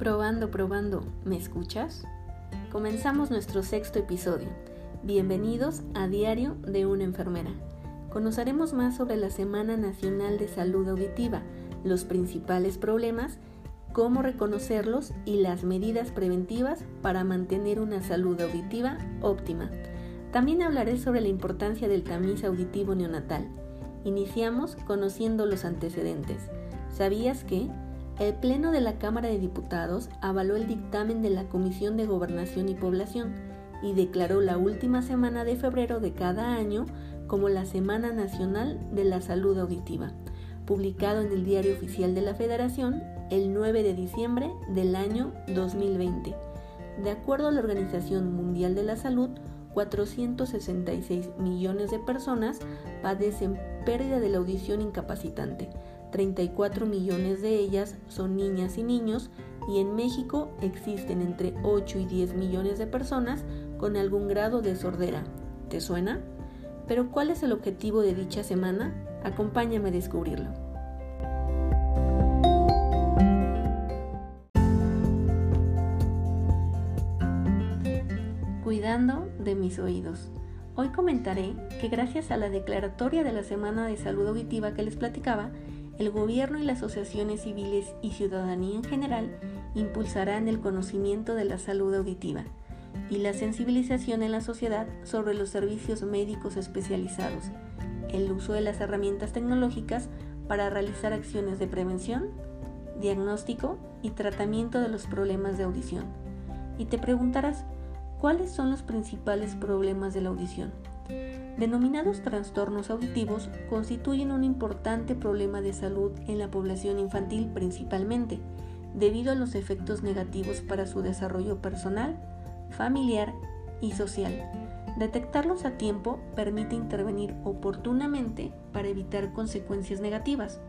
Probando, probando, ¿me escuchas? Comenzamos nuestro sexto episodio. Bienvenidos a Diario de una enfermera. Conoceremos más sobre la Semana Nacional de Salud Auditiva, los principales problemas, cómo reconocerlos y las medidas preventivas para mantener una salud auditiva óptima. También hablaré sobre la importancia del tamiz auditivo neonatal. Iniciamos conociendo los antecedentes. ¿Sabías que el Pleno de la Cámara de Diputados avaló el dictamen de la Comisión de Gobernación y Población y declaró la última semana de febrero de cada año como la Semana Nacional de la Salud Auditiva, publicado en el Diario Oficial de la Federación el 9 de diciembre del año 2020. De acuerdo a la Organización Mundial de la Salud, 466 millones de personas padecen pérdida de la audición incapacitante, 34 millones de ellas son niñas y niños y en México existen entre 8 y 10 millones de personas con algún grado de sordera. ¿Te suena? Pero ¿cuál es el objetivo de dicha semana? Acompáñame a descubrirlo. Cuidando de mis oídos. Hoy comentaré que gracias a la declaratoria de la Semana de Salud Auditiva que les platicaba, el gobierno y las asociaciones civiles y ciudadanía en general impulsarán el conocimiento de la salud auditiva y la sensibilización en la sociedad sobre los servicios médicos especializados, el uso de las herramientas tecnológicas para realizar acciones de prevención, diagnóstico y tratamiento de los problemas de audición. Y te preguntarás, ¿cuáles son los principales problemas de la audición? Denominados trastornos auditivos constituyen un importante problema de salud en la población infantil principalmente, debido a los efectos negativos para su desarrollo personal, familiar y social. Detectarlos a tiempo permite intervenir oportunamente para evitar consecuencias negativas.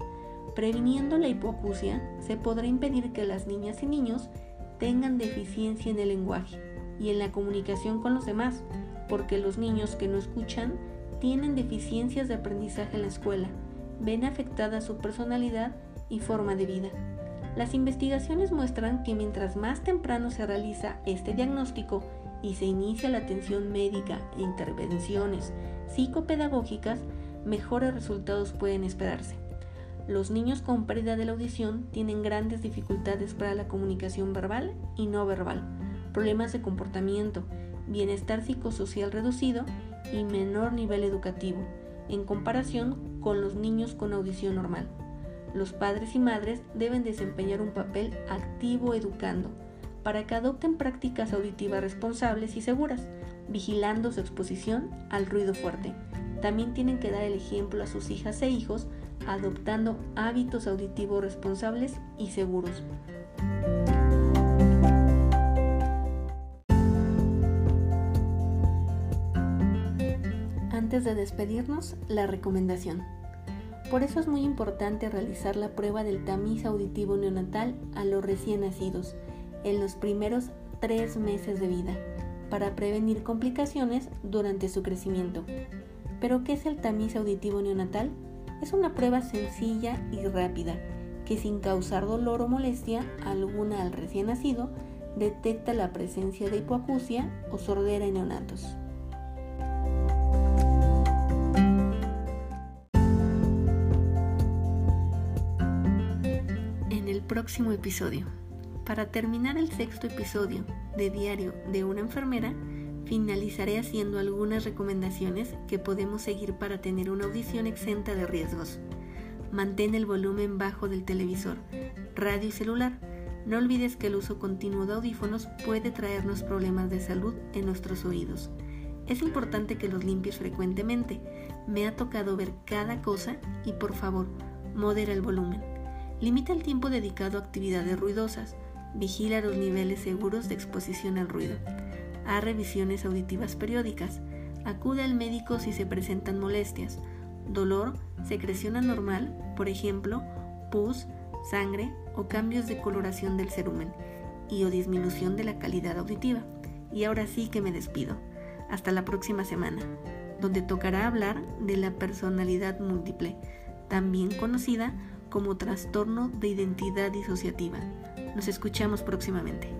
Previniendo la hipoacusia, se podrá impedir que las niñas y niños tengan deficiencia en el lenguaje y en la comunicación con los demás, porque los niños que no escuchan tienen deficiencias de aprendizaje en la escuela, ven afectada su personalidad y forma de vida. Las investigaciones muestran que mientras más temprano se realiza este diagnóstico y se inicia la atención médica e intervenciones psicopedagógicas, mejores resultados pueden esperarse. Los niños con pérdida de la audición tienen grandes dificultades para la comunicación verbal y no verbal, problemas de comportamiento bienestar psicosocial reducido y menor nivel educativo, en comparación con los niños con audición normal. Los padres y madres deben desempeñar un papel activo educando para que adopten prácticas auditivas responsables y seguras, vigilando su exposición al ruido fuerte. También tienen que dar el ejemplo a sus hijas e hijos adoptando hábitos auditivos responsables y seguros. Antes de despedirnos, la recomendación. Por eso es muy importante realizar la prueba del tamiz auditivo neonatal a los recién nacidos en los primeros tres meses de vida para prevenir complicaciones durante su crecimiento. ¿Pero qué es el tamiz auditivo neonatal? Es una prueba sencilla y rápida que sin causar dolor o molestia alguna al recién nacido detecta la presencia de hipoacusia o sordera en neonatos. Próximo episodio. Para terminar el sexto episodio de Diario de una enfermera, finalizaré haciendo algunas recomendaciones que podemos seguir para tener una audición exenta de riesgos. Mantén el volumen bajo del televisor, radio y celular. No olvides que el uso continuo de audífonos puede traernos problemas de salud en nuestros oídos. Es importante que los limpies frecuentemente. Me ha tocado ver cada cosa y por favor, modera el volumen. Limita el tiempo dedicado a actividades ruidosas. Vigila los niveles seguros de exposición al ruido. Haz revisiones auditivas periódicas. Acude al médico si se presentan molestias, dolor, secreción anormal, por ejemplo, pus, sangre o cambios de coloración del cerumen y o disminución de la calidad auditiva. Y ahora sí que me despido. Hasta la próxima semana, donde tocará hablar de la personalidad múltiple, también conocida como trastorno de identidad disociativa. Nos escuchamos próximamente.